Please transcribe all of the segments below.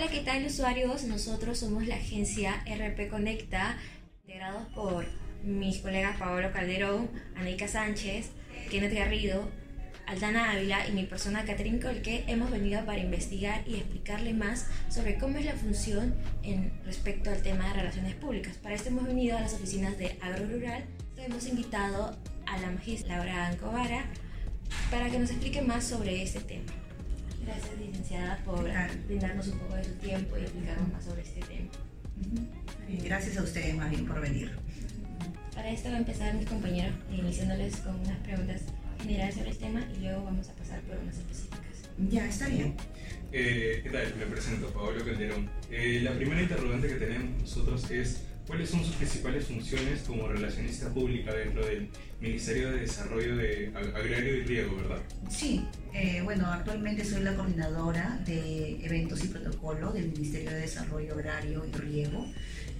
Hola, ¿qué tal usuarios? Nosotros somos la agencia RP Conecta, integrados por mis colegas Paolo Calderón, Anika Sánchez, Kenneth Garrido, Aldana Ávila y mi persona Catherine Colque hemos venido para investigar y explicarle más sobre cómo es la función en respecto al tema de relaciones públicas. Para esto hemos venido a las oficinas de Agro Rural, hemos invitado a la magistra Laura Ancovara para que nos explique más sobre este tema. Gracias, licenciada, por brindarnos un poco de su tiempo y explicarnos más sobre este tema. Gracias a ustedes más bien por venir. Para esto va a empezar mis compañeros iniciándoles con unas preguntas generales sobre el tema y luego vamos a pasar por unas específicas. Ya, está bien. Eh, ¿Qué tal? Me presento, Pablo Calderón. Eh, la primera interrogante que tenemos nosotros es ¿cuáles son sus principales funciones como relacionista pública dentro del Ministerio de Desarrollo de Agrario y Riego, verdad? Sí, eh, bueno, actualmente soy la coordinadora de eventos y protocolo del Ministerio de Desarrollo Agrario y Riego.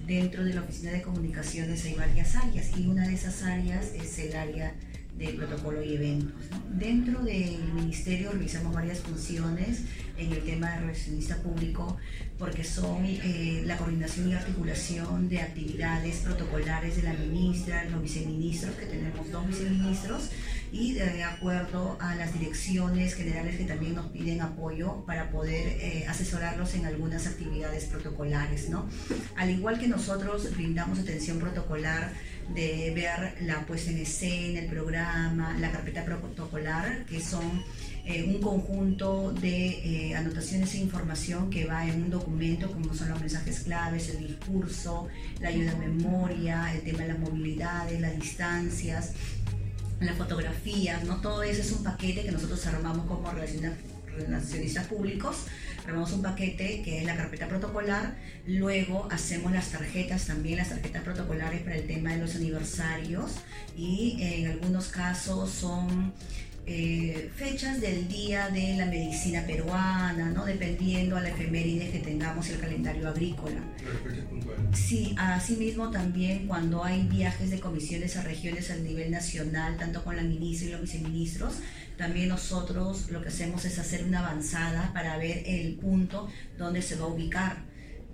Dentro de la Oficina de Comunicaciones hay varias áreas y una de esas áreas es el área de protocolo y eventos. Dentro del ministerio realizamos varias funciones en el tema de relacionista público porque son eh, la coordinación y articulación de actividades protocolares de la ministra, los viceministros, que tenemos dos viceministros, y de acuerdo a las direcciones generales que también nos piden apoyo para poder eh, asesorarlos en algunas actividades protocolares. ¿no? Al igual que nosotros brindamos atención protocolar de ver la puesta en escena, el programa, la carpeta protocolar, que son eh, un conjunto de eh, anotaciones e información que va en un documento, como son los mensajes claves, el discurso, la ayuda a memoria, el tema de las movilidades, las distancias, las fotografías, ¿no? Todo eso es un paquete que nosotros armamos como relacionistas públicos armamos un paquete que es la carpeta protocolar, luego hacemos las tarjetas también, las tarjetas protocolares para el tema de los aniversarios y en algunos casos son eh, fechas del día de la medicina peruana, ¿no? dependiendo a la efeméride que tengamos el calendario agrícola. Sí, asimismo también cuando hay viajes de comisiones a regiones a nivel nacional, tanto con la ministra y los viceministros, también nosotros lo que hacemos es hacer una avanzada para ver el punto donde se va a ubicar.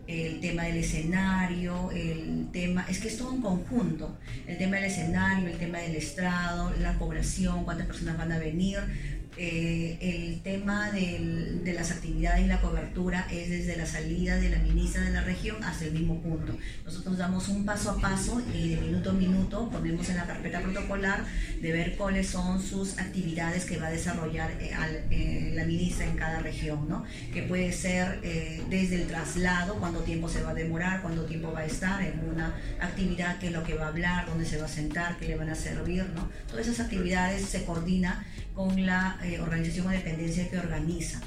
El tema del escenario, el tema, es que es todo un conjunto, el tema del escenario, el tema del estrado, la población, cuántas personas van a venir, eh, el tema de las actividades y la cobertura es desde la salida de la ministra de la región hasta el mismo punto. Nosotros damos un paso a paso y de minuto a minuto ponemos en la carpeta protocolar de ver cuáles son sus actividades que va a desarrollar eh, eh, la ministra en cada región, ¿no? que puede ser desde el traslado, cuánto tiempo se va a demorar, cuánto tiempo va a estar en una actividad, qué es lo que va a hablar, dónde se va a sentar, qué le van a servir. ¿no? Todas esas actividades se coordinan con la eh, organización o dependencia que organiza.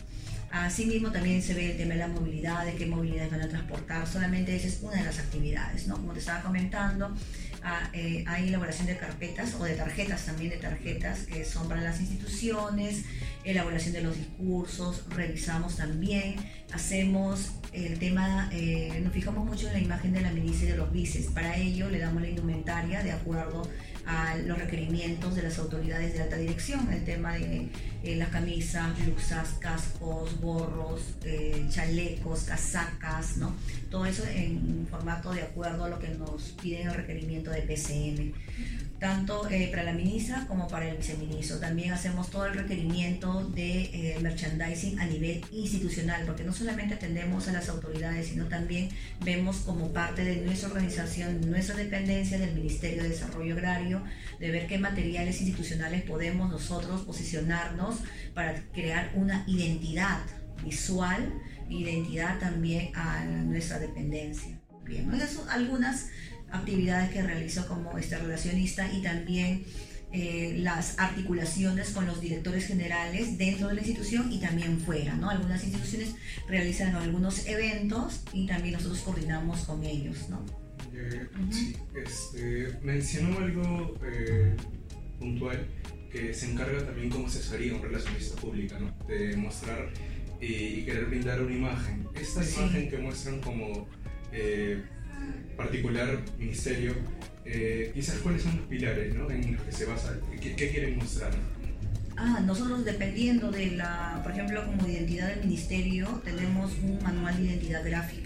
Asimismo, también se ve el tema de la movilidad, de qué movilidades van a transportar. Solamente esa es una de las actividades, ¿no? Como te estaba comentando, ah, eh, hay elaboración de carpetas o de tarjetas también, de tarjetas que son para las instituciones, elaboración de los discursos, revisamos también, hacemos el tema, eh, nos fijamos mucho en la imagen de la ministra y de los vices. Para ello le damos la indumentaria de acuerdo a los requerimientos de las autoridades de alta dirección, el tema de eh, las camisas, blusas, cascos, gorros, eh, chalecos, casacas, ¿no? Todo eso en formato de acuerdo a lo que nos piden el requerimiento de PCM tanto eh, para la ministra como para el viceministro. También hacemos todo el requerimiento de merchandising a nivel institucional, porque no solamente atendemos a las autoridades, sino también vemos como parte de nuestra organización, nuestra dependencia del Ministerio de Desarrollo Agrario, de ver qué materiales institucionales podemos nosotros posicionarnos para crear una identidad visual, identidad también a nuestra dependencia. Bien, esas son algunas actividades que realizo como este relacionista y también eh, las articulaciones con los directores generales dentro de la institución y también fuera. ¿no? Algunas instituciones realizan algunos eventos y también nosotros coordinamos con ellos. ¿no? Sí, este, mencionó algo eh, puntual que se encarga también como asesoría un relacionista pública, ¿no? de mostrar y, querer brindar una imagen. Esta imagen que muestran como eh, particular ministerio, eh, quizás cuáles son los pilares ¿no? en los que se basa, qué, quieren mostrar. Ah, nosotros dependiendo de la, por ejemplo, como identidad del ministerio, tenemos un manual de identidad gráfica.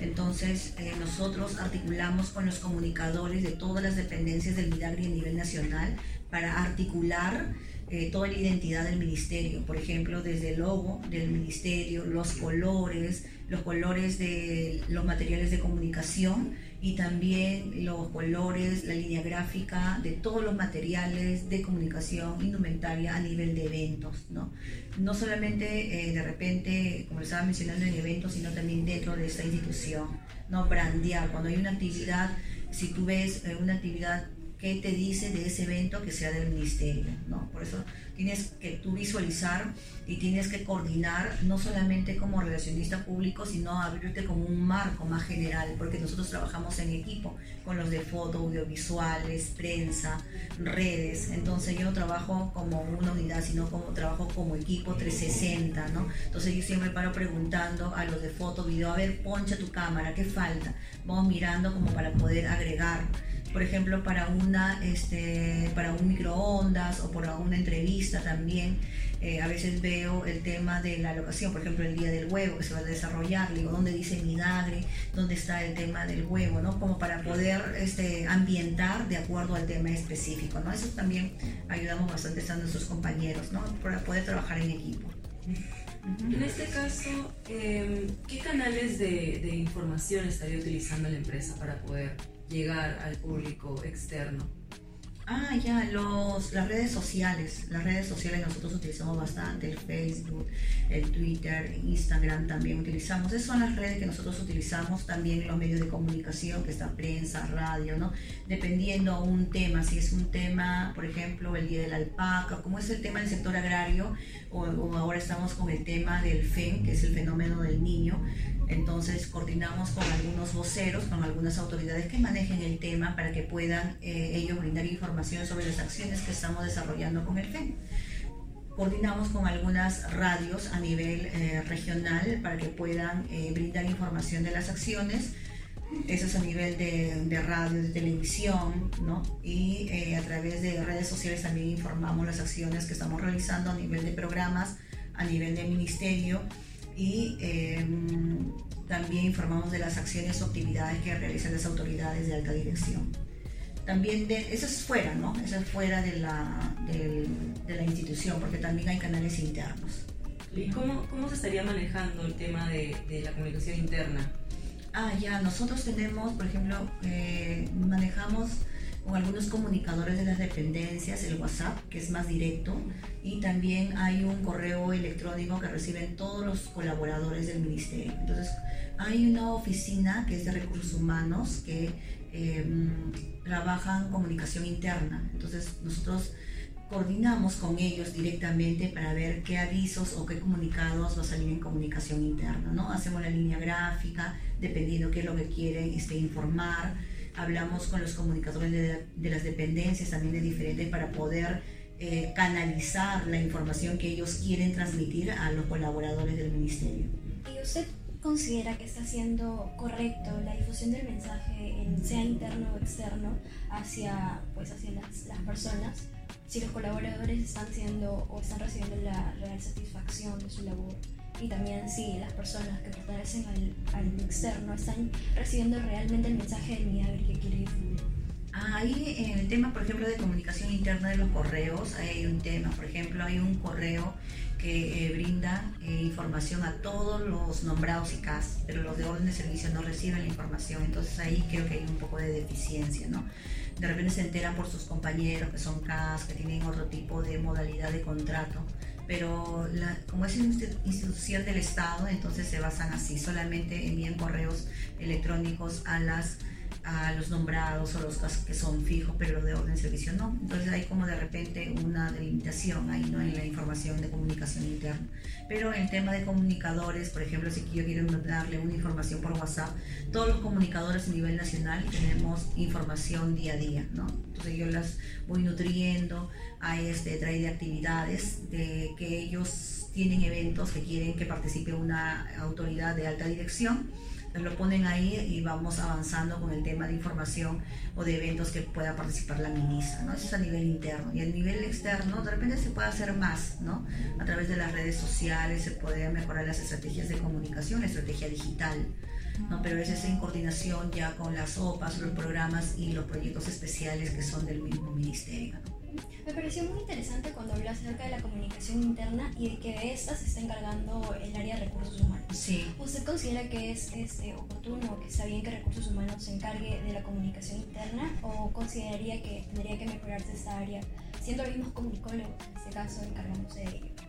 Entonces, eh, nosotros articulamos con los comunicadores de todas las dependencias del Midagri a nivel nacional para articular eh, toda la identidad del ministerio. Por ejemplo, desde el logo del ministerio, los colores, los colores de los materiales de comunicación y también los colores, la línea gráfica de todos los materiales de comunicación, indumentaria a nivel de eventos, ¿no? No solamente eh, de repente, como estaba mencionando en eventos, sino también dentro de esta institución, ¿no? Brandear, cuando hay una actividad, si tú ves eh, una actividad qué te dice de ese evento que sea del ministerio, ¿no? Por eso tienes que tú visualizar y tienes que coordinar no solamente como relacionista público, sino abrirte como un marco más general, porque nosotros trabajamos en equipo con los de foto, audiovisuales, prensa, redes, entonces yo no trabajo como una unidad, sino como trabajo como equipo 360, ¿no? Entonces yo siempre paro preguntando a los de foto, video, a ver, poncha tu cámara, ¿qué falta? Vamos mirando como para poder agregar por ejemplo, para, una, este, para un microondas o para una entrevista también. Eh, a veces veo el tema de la locación, por ejemplo, el día del huevo que se va a desarrollar, digo, ¿dónde dice Minagre? ¿Dónde está el tema del huevo? ¿no? Como para poder este, ambientar de acuerdo al tema específico, ¿no? Eso también ayudamos bastante a nuestros compañeros, ¿no? Para poder trabajar en equipo. En este caso, em, ¿qué canales de, de información estaría utilizando la empresa para poder llegar al público externo? Ah, ya, los, las redes sociales. Las redes sociales nosotros utilizamos bastante, el Facebook, el Twitter, Instagram también utilizamos. Esas son las redes que nosotros utilizamos también en los medios de comunicación, que está prensa, radio, ¿no? Dependiendo un tema, si es un tema, por ejemplo, el Día de la Alpaca, como es el tema del sector agrario, o, o ahora estamos con el tema del FEN, que es el fenómeno del niño, entonces coordinamos con algunos voceros, con algunas autoridades que manejen el tema para que puedan eh, ellos brindar información sobre las acciones que estamos desarrollando con el FEN. Coordinamos con algunas radios a nivel eh, regional para que puedan eh, brindar información de las acciones. Eso es a nivel de, de radio, de televisión, ¿no? Y a través de redes sociales también informamos las acciones que estamos realizando a nivel de programas, a nivel de ministerio y em, también informamos de las acciones o actividades que realizan las autoridades de alta dirección. También de, eso es fuera, ¿no? Eso es fuera de la, de, la institución, porque también hay canales internos. ¿Y cómo, cómo se estaría manejando el tema de, de, la comunicación interna? Ah, ya, nosotros tenemos, por ejemplo, eh, manejamos con algunos comunicadores de las dependencias, el WhatsApp, que es más directo, y también hay un correo electrónico que reciben todos los colaboradores del ministerio. Entonces, hay una oficina que es de recursos humanos que eh, trabajan comunicación interna. Entonces, nosotros coordinamos con ellos directamente para ver qué avisos o qué comunicados va a salir en comunicación interna, ¿no? Hacemos la línea gráfica, dependiendo qué es lo que quieren este, informar hablamos con los comunicadores de, las dependencias también de diferentes para poder eh, canalizar la información que ellos quieren transmitir a los colaboradores del ministerio. ¿Y usted considera que está siendo correcto la difusión del mensaje, sea interno o externo, hacia, pues, hacia las, las personas? Si los colaboradores están siendo o están recibiendo la real satisfacción de su labor y también si las personas que pertenecen al, externo están recibiendo realmente el mensaje del Midagri que quiere difundir. Ahí en el tema, por ejemplo, de comunicación interna de los correos, hay un tema, por ejemplo, hay un correo que eh, eh, información a todos los nombrados y CAS, pero los de orden de servicio no reciben la información, entonces ahí creo que hay un poco de deficiencia, ¿no? De repente se enteran por sus compañeros que son CAS, que tienen otro tipo de modalidad de contrato, pero como es una institución del Estado, entonces se basan así, solamente envían correos electrónicos a las a los nombrados o los que son fijos, pero los de orden de servicio no. Entonces hay como de repente una delimitación ahí ¿no? en la información de comunicación interna. Pero en tema de comunicadores, por ejemplo, si yo quiero darle una información por WhatsApp, todos los comunicadores a nivel nacional tenemos información día a día, ¿no? Entonces yo las voy nutriendo, hay este, trae de actividades, de que ellos tienen eventos que quieren que participe una autoridad de alta dirección lo ponen ahí y vamos avanzando con el tema de información o de eventos que pueda participar la ministra, ¿no? Eso es a nivel interno. Y a nivel externo, de repente se puede hacer más, ¿no? A través de las redes sociales se puede mejorar las estrategias de comunicación, la estrategia digital, ¿no? Pero eso es en coordinación ya con las OPAs, los programas y los proyectos especiales que son del mismo ministerio, ¿no? Me pareció muy interesante cuando habló acerca de la comunicación interna y de que de esta se está encargando el área de recursos humanos. Sí. ¿Usted considera que es, es eh, oportuno, que está bien que recursos humanos se encargue de la comunicación interna o consideraría que tendría que mejorarse esta área, siendo los mismos comunicólogos, en este caso, encargándose de ello?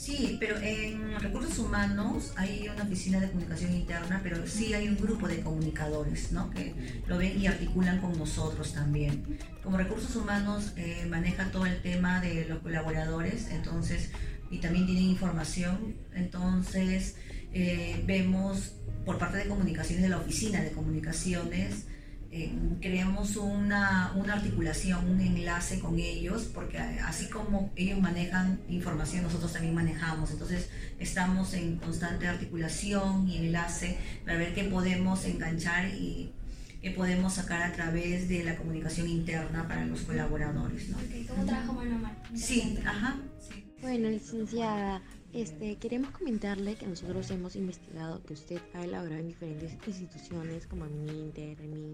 Sí, pero en recursos humanos hay una oficina de comunicación interna, pero sí hay un grupo de comunicadores, ¿no? Que lo ven y articulan con nosotros también. Como recursos humanos eh, maneja todo el tema de los colaboradores, entonces, y también tienen información, entonces eh, vemos por parte de comunicaciones de la oficina de comunicaciones, eh, creamos una, una, articulación, un enlace con ellos, porque así como ellos manejan información, nosotros también manejamos. Entonces estamos en constante articulación y enlace para ver qué podemos enganchar y qué podemos sacar a través de la comunicación interna para los colaboradores. ¿no? ¿Cómo trabajo mano a mano? Sí, ajá. Sí. Bueno, licenciada, este, queremos comentarle que nosotros hemos investigado que usted ha elaborado en diferentes instituciones como el MINTER, el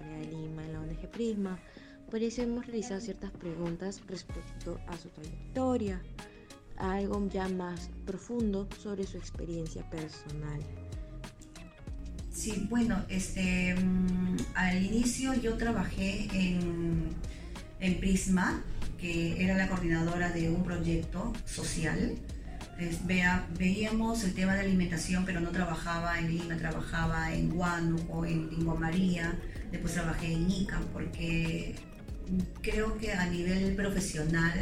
De Lima, la ONG Prisma. Por eso hemos realizado ciertas preguntas respecto a su trayectoria, algo ya más profundo sobre su experiencia personal. Sí, bueno, este, mm, al inicio yo trabajé en, en Prisma, que era la coordinadora de un proyecto social veíamos el tema de alimentación, pero no trabajaba en Lima, trabajaba en o en Lingua María, después trabajé en ICA, porque creo que a nivel profesional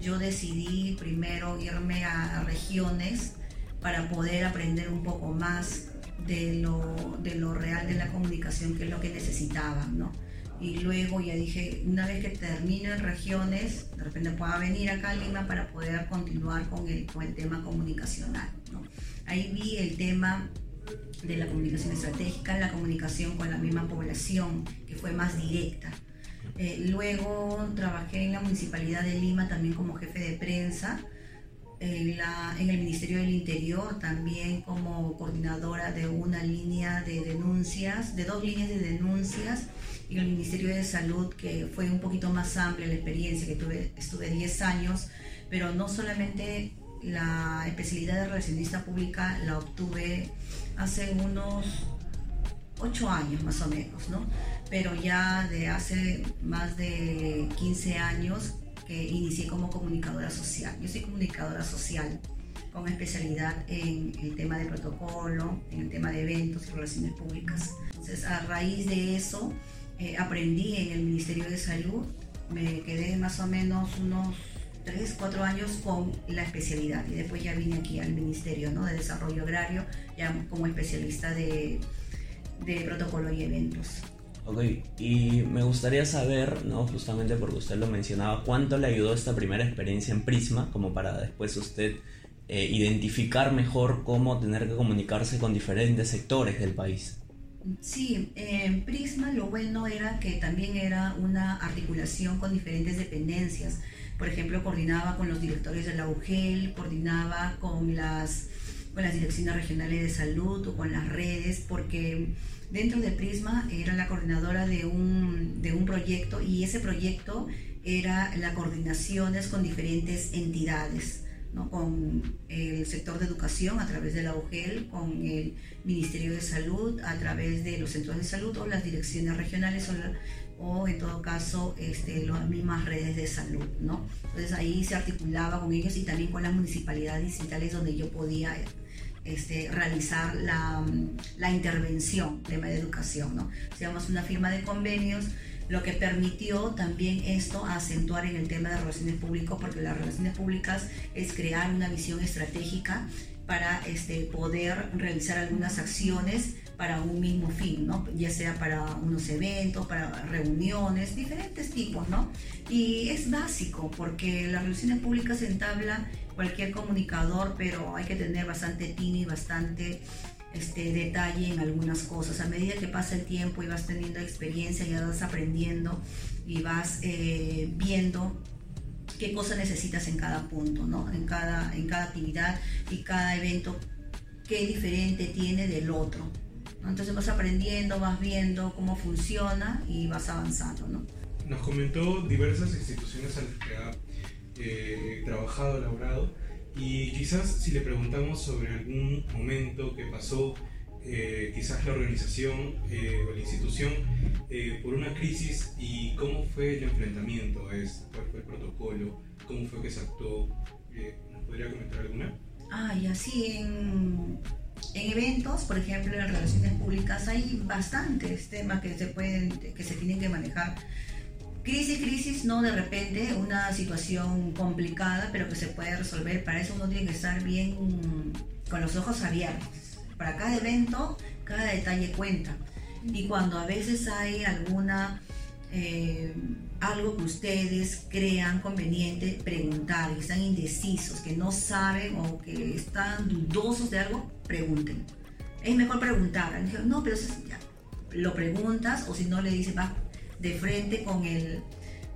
yo decidí primero irme a regiones para poder aprender un poco más de lo, de lo real de la comunicación, que es lo que necesitaba, ¿no? y luego ya dije, una vez que termino en regiones, de repente pueda venir acá a Lima para poder continuar con el, con el tema comunicacional. ¿no? Ahí vi el tema de la comunicación estratégica, la comunicación con la misma población, que fue más directa. Eh, luego trabajé en la Municipalidad de Lima también como jefe de prensa, en, la, en el Ministerio del Interior también como coordinadora de una línea de denuncias, de dos líneas de denuncias y el Ministerio de Salud, que fue un poquito más amplia la experiencia, que tuve, estuve 10 años, pero no solamente la especialidad de relacionista pública la obtuve hace unos 8 años más o menos, ¿no? Pero ya de hace más de 15 años que inicié como comunicadora social. Yo soy comunicadora social con especialidad en el tema de protocolo, en el tema de eventos y relaciones públicas. Entonces, a raíz de eso, eh, aprendí en el Ministerio de Salud, me quedé más o menos unos 3, 4 años con la especialidad y después ya vine aquí al Ministerio ¿no? de Desarrollo Agrario ya como especialista de, de protocolo y eventos. Ok, y me gustaría saber, ¿no? justamente porque usted lo mencionaba, cuánto le ayudó esta primera experiencia en Prisma como para después usted eh, identificar mejor cómo tener que comunicarse con diferentes sectores del país. Sí, en Prisma lo bueno era que también era una articulación con diferentes dependencias. Por ejemplo, coordinaba con los directores de la UGEL, coordinaba con las, con las direcciones regionales de salud o con las redes, porque dentro de Prisma era la coordinadora de un, de un proyecto y ese proyecto era la coordinaciones con diferentes entidades con el sector de educación a través de la UGEL, con el Ministerio de Salud a través de los centros de salud o las direcciones regionales o, en todo caso este, las mismas redes de salud. ¿no? Entonces ahí se articulaba con ellos y también con las municipalidades distritales donde yo podía este, realizar la, la intervención tema de educación. ¿no? Hacíamos una firma de convenios lo que permitió también esto acentuar en el tema de relaciones públicas, porque las relaciones públicas es crear una visión estratégica para este, poder realizar algunas acciones para un mismo fin, ¿no? ya sea para unos eventos, para reuniones, diferentes tipos, ¿no? Y es básico porque las relaciones públicas entabla cualquier comunicador, pero hay que tener bastante tino y bastante este, detalle en algunas cosas. A medida que pasa el tiempo y vas teniendo experiencia, ya vas aprendiendo y vas eh, viendo qué cosa necesitas en cada punto, ¿no? en, cada, en cada actividad y cada evento, qué diferente tiene del otro. Entonces vas aprendiendo, vas viendo cómo funciona y vas avanzando. ¿no? Nos comentó diversas instituciones a las que ha eh, trabajado, elaborado, y quizás si le preguntamos sobre algún momento que pasó, eh, quizás la organización eh, o la institución, por una crisis y cómo fue el enfrentamiento a esto, cuál fue el protocolo, cómo fue que se actuó, ¿nos podría comentar alguna? Ah, y así en, en eventos, por ejemplo, en relaciones públicas, hay bastantes temas que se, pueden, que se tienen que manejar. Crisis, crisis, no de repente, una situación complicada, pero que se puede resolver. Para eso uno tiene que estar bien con los ojos abiertos. Para cada evento, cada detalle cuenta. Y cuando a veces hay alguna eh, algo que ustedes crean conveniente preguntar, que están indecisos, que no saben o que están dudosos de algo, pregunten. Es mejor preguntar. No, pero ya, lo preguntas o si no le dices, va de frente con el...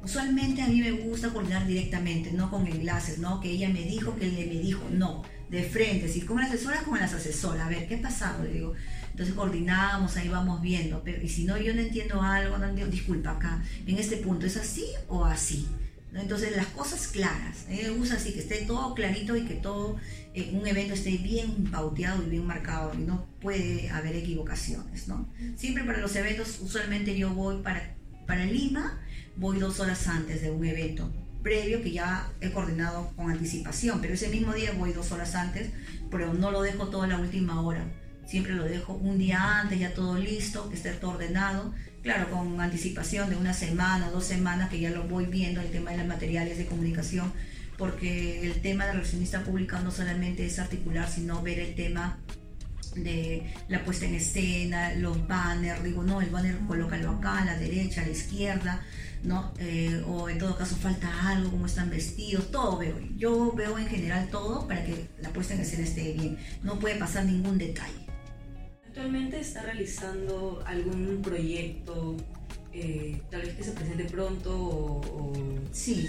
Usualmente a mí me gusta coordinar directamente, no con enlaces, ¿no? Que ella me dijo, que él me dijo, no, de frente, si con la asesora, con las asesoras, a ver, ¿qué ha pasado? Le digo, entonces coordinamos, ahí vamos viendo. Pero, y si no, yo no entiendo algo, no entiendo, disculpa, acá, en este punto, ¿es así o así? Entonces las cosas claras, me gusta así, que esté todo clarito y que todo, eh, un evento esté bien pauteado y bien marcado y no puede haber equivocaciones, ¿no? Siempre para los eventos, usualmente yo voy para, para Lima, voy dos horas antes de un evento previo que ya he coordinado con anticipación, pero ese mismo día voy dos horas antes, pero no lo dejo toda la última hora Siempre lo dejo un día antes, ya todo listo, que esté todo ordenado. Claro, con anticipación de una semana, dos semanas, que ya lo voy viendo, el tema de los materiales de comunicación, porque el tema de relacionista pública no solamente es articular, sino ver el tema de la puesta en escena, los banners, digo, no, el banner colócalo acá, a la derecha, a la izquierda, ¿no? Eh, o en todo caso falta algo, cómo están vestidos, todo veo. Yo veo en general todo para que la puesta en escena esté bien. No puede pasar ningún detalle. ¿Actualmente está realizando algún proyecto, eh, tal vez que se presente pronto o, sí,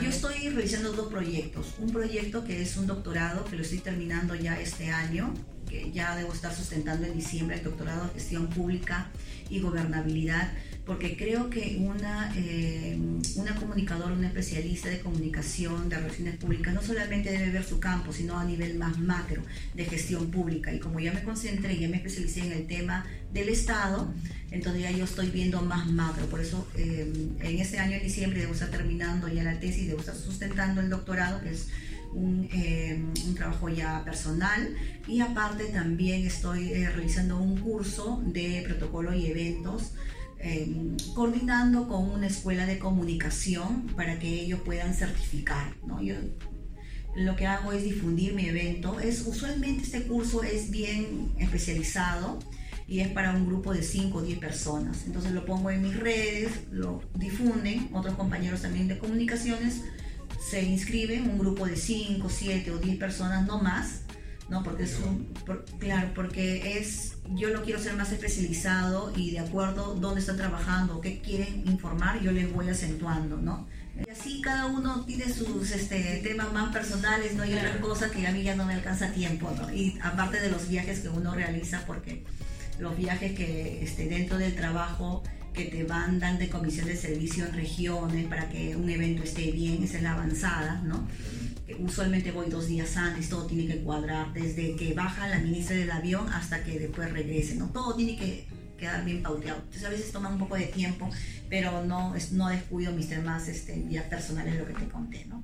yo estoy realizando dos proyectos. Un proyecto que es un doctorado, que lo estoy terminando ya este año, que ya debo estar sustentando en diciembre, el doctorado en gestión pública y gobernabilidad porque creo que una, eh, una comunicadora, una especialista de comunicación, de relaciones públicas, no solamente debe ver su campo, sino a nivel más macro de gestión pública. Y como ya me concentré, ya me especialicé en el tema del Estado, entonces ya yo estoy viendo más macro. Por eso eh, en este año, en diciembre, debo estar terminando ya la tesis, debo estar sustentando el doctorado, que es un, eh, un, trabajo ya personal y aparte también estoy realizando un curso de protocolo y eventos Em, coordinando con una escuela de comunicación para que ellos puedan certificar. ¿no? Yo lo que hago es difundir mi evento. Es, usualmente este curso es bien especializado y es para un grupo de 5 o 10 personas. Entonces lo pongo en mis redes, lo difunden, otros compañeros también de comunicaciones se inscriben, un grupo de 5, 7 o 10 personas, no más, ¿no? Porque es un, claro, porque es, yo lo quiero ser más especializado y de acuerdo dónde están trabajando, qué quieren informar, yo les voy acentuando, ¿no? Y así cada uno tiene sus este, temas más personales, ¿no? Y otras cosas que a mí ya no me alcanza tiempo, ¿no? Y aparte de los viajes que uno realiza, porque los viajes que este, dentro del trabajo que te mandan de comisión de servicio en regiones para que un evento esté bien, esa es la avanzada, ¿no? usualmente voy dos días antes, todo tiene que cuadrar, desde que baja la ministra del avión hasta que después regrese, ¿no? Todo tiene que quedar bien pauteado. Entonces a veces toma un poco de tiempo, pero no, no descuido mis temas este, personales, lo que te conté, ¿no?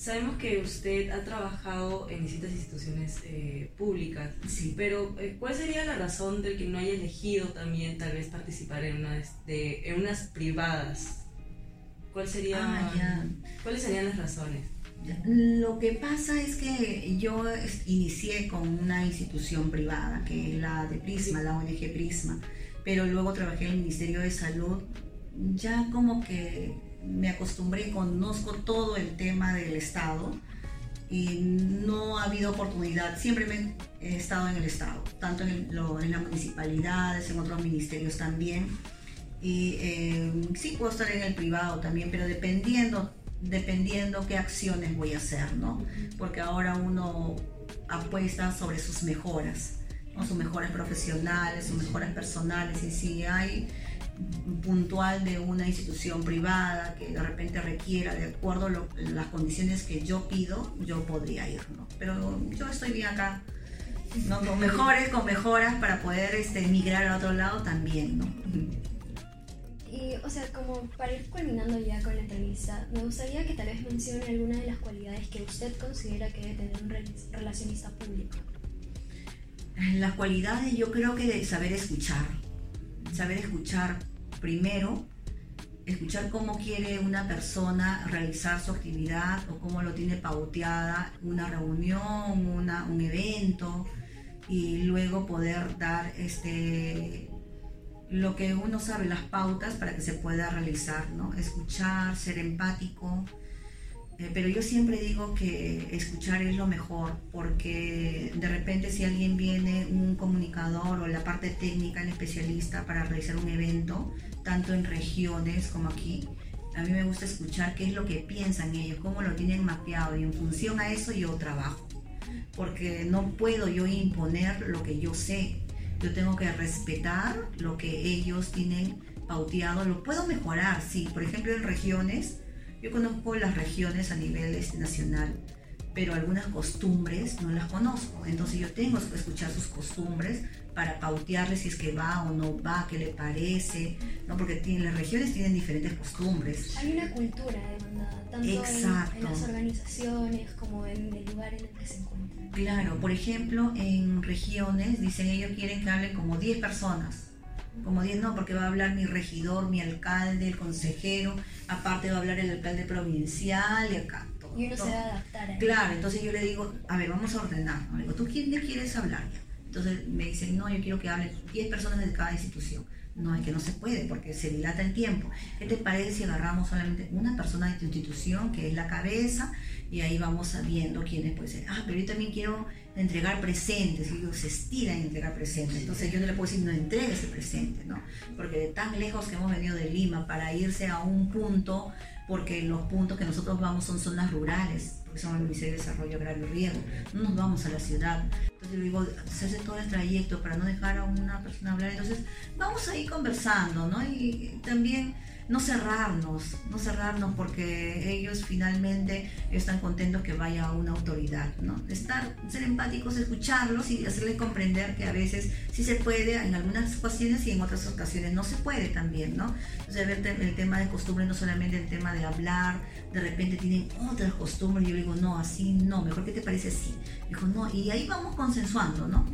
Sabemos que usted ha trabajado en distintas instituciones eh, públicas, sí. pero eh, ¿cuál sería la razón del que no haya elegido también tal vez participar en, una, este, en unas privadas? ¿Cuál sería, ah, ¿Cuáles serían las razones? Lo que pasa es que yo inicié con una institución privada, que es la de Prisma, la ONG Prisma, pero luego trabajé en el Ministerio de Salud, ya como que me acostumbré, conozco todo el tema del Estado y no ha habido oportunidad. Siempre me he estado en el Estado, tanto en, en las municipalidades, en otros ministerios también. Y eh, sí puedo estar en el privado también, pero dependiendo, dependiendo qué acciones voy a hacer, ¿no? Porque ahora uno apuesta sobre sus mejoras, ¿no? sus mejoras profesionales, sus mejoras personales. Y si hay puntual de una institución privada que de repente requiera de acuerdo a las condiciones que yo pido, yo podría ir, ¿no? Pero yo estoy bien acá, ¿no? Con mejores, con mejoras para poder este, migrar al otro lado también, ¿no? Y, o sea, como para ir culminando ya con la entrevista, me gustaría que tal vez mencione alguna de las cualidades que usted considera que debe tener un relacionista público. Las cualidades yo creo que de saber escuchar, saber escuchar primero, escuchar cómo quiere una persona realizar su actividad o cómo lo tiene pauteada una reunión, una, un evento y luego poder dar este lo que uno sabe, las pautas para que se pueda realizar, ¿no? Escuchar, ser empático, eh, pero yo siempre digo que escuchar es lo mejor, porque de repente si alguien viene, un comunicador o la parte técnica, el especialista para realizar un evento, tanto en regiones como aquí, a mí me gusta escuchar qué es lo que piensan ellos, cómo lo tienen mapeado y en función a eso yo trabajo, porque no puedo yo imponer lo que yo sé, yo tengo que respetar lo que ellos tienen pauteado, lo puedo mejorar, sí, por ejemplo en regiones, yo conozco las regiones a nivel nacional, pero algunas costumbres no las conozco. Entonces yo tengo que escuchar sus costumbres para pautearles si es que va o no va, qué le parece, ¿no? porque tienen, las regiones tienen diferentes costumbres. Hay una cultura demandada, tanto en, en, las organizaciones como en el lugar en el que se encuentran. Claro, por ejemplo, en regiones dicen ellos quieren que hablen como 10 personas como 10 no, porque va a hablar mi regidor, mi alcalde, el consejero, aparte va a hablar el alcalde provincial y acá. Todo, y uno se va a adaptar. Claro, entonces yo le digo, a ver, vamos a ordenar. Le digo, ¿tú quién le quieres hablar? Entonces me dicen, no, yo quiero que hablen 10 personas de cada institución. No, es que no se puede porque se dilata el tiempo. ¿Qué te parece si agarramos solamente una persona de tu institución, que es la cabeza, y ahí vamos viendo quiénes pueden ser? Ah, pero yo también quiero entregar presentes, y ellos se estiran en entregar presentes. Entonces yo no le puedo decir no entregue ese presente, ¿no? Porque de tan lejos que hemos venido de Lima para irse a un punto, porque los puntos que nosotros vamos son zonas rurales, porque son el Ministerio de Desarrollo Agrario y Riego, no nos vamos a la ciudad. Entonces yo digo, se hace todo el trayecto para no dejar a una persona hablar. Entonces vamos a ir conversando, ¿no? Y también no cerrarnos, no cerrarnos porque ellos finalmente están contentos que vaya una autoridad, ¿no? Estar, ser empáticos, escucharlos y hacerles comprender que a veces sí se puede en algunas ocasiones y en otras ocasiones no se puede también, ¿no? Entonces, ver el tema de costumbre, no solamente el tema de hablar, de repente tienen otras costumbres, yo digo, no, así no, mejor que te parece así. Dijo, no, y ahí vamos consensuando, ¿no?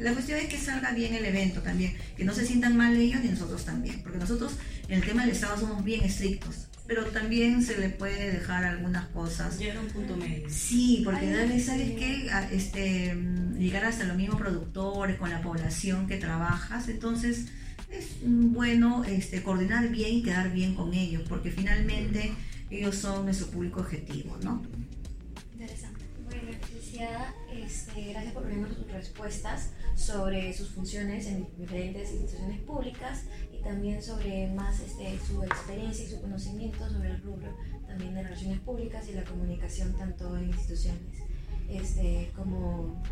La cuestión es que salga bien el evento también, que no se sientan mal ellos ni nosotros también, porque nosotros en el tema del Estado somos bien estrictos, pero también se le puede dejar algunas cosas. Llegar a un punto medio. Sí, porque dale, ¿sabes qué? Este, llegar hasta los mismos productores, con la población que trabajas, entonces es bueno este, coordinar bien y quedar bien con ellos, porque finalmente ellos son nuestro público objetivo, ¿no? Interesante. Bueno, licenciada, este, gracias por brindarnos sus respuestas sobre sus funciones en diferentes instituciones públicas también sobre más este, su experiencia y su conocimiento sobre el rubro también de relaciones públicas y la comunicación tanto en instituciones este, como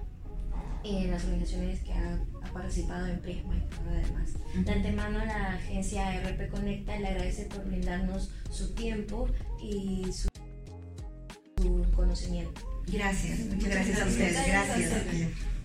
en las organizaciones que ha, participado en Prisma y todo lo demás. De antemano la agencia RP Conecta le agradece por brindarnos su tiempo y su, su conocimiento. Gracias, muchas gracias a ustedes. Gracias.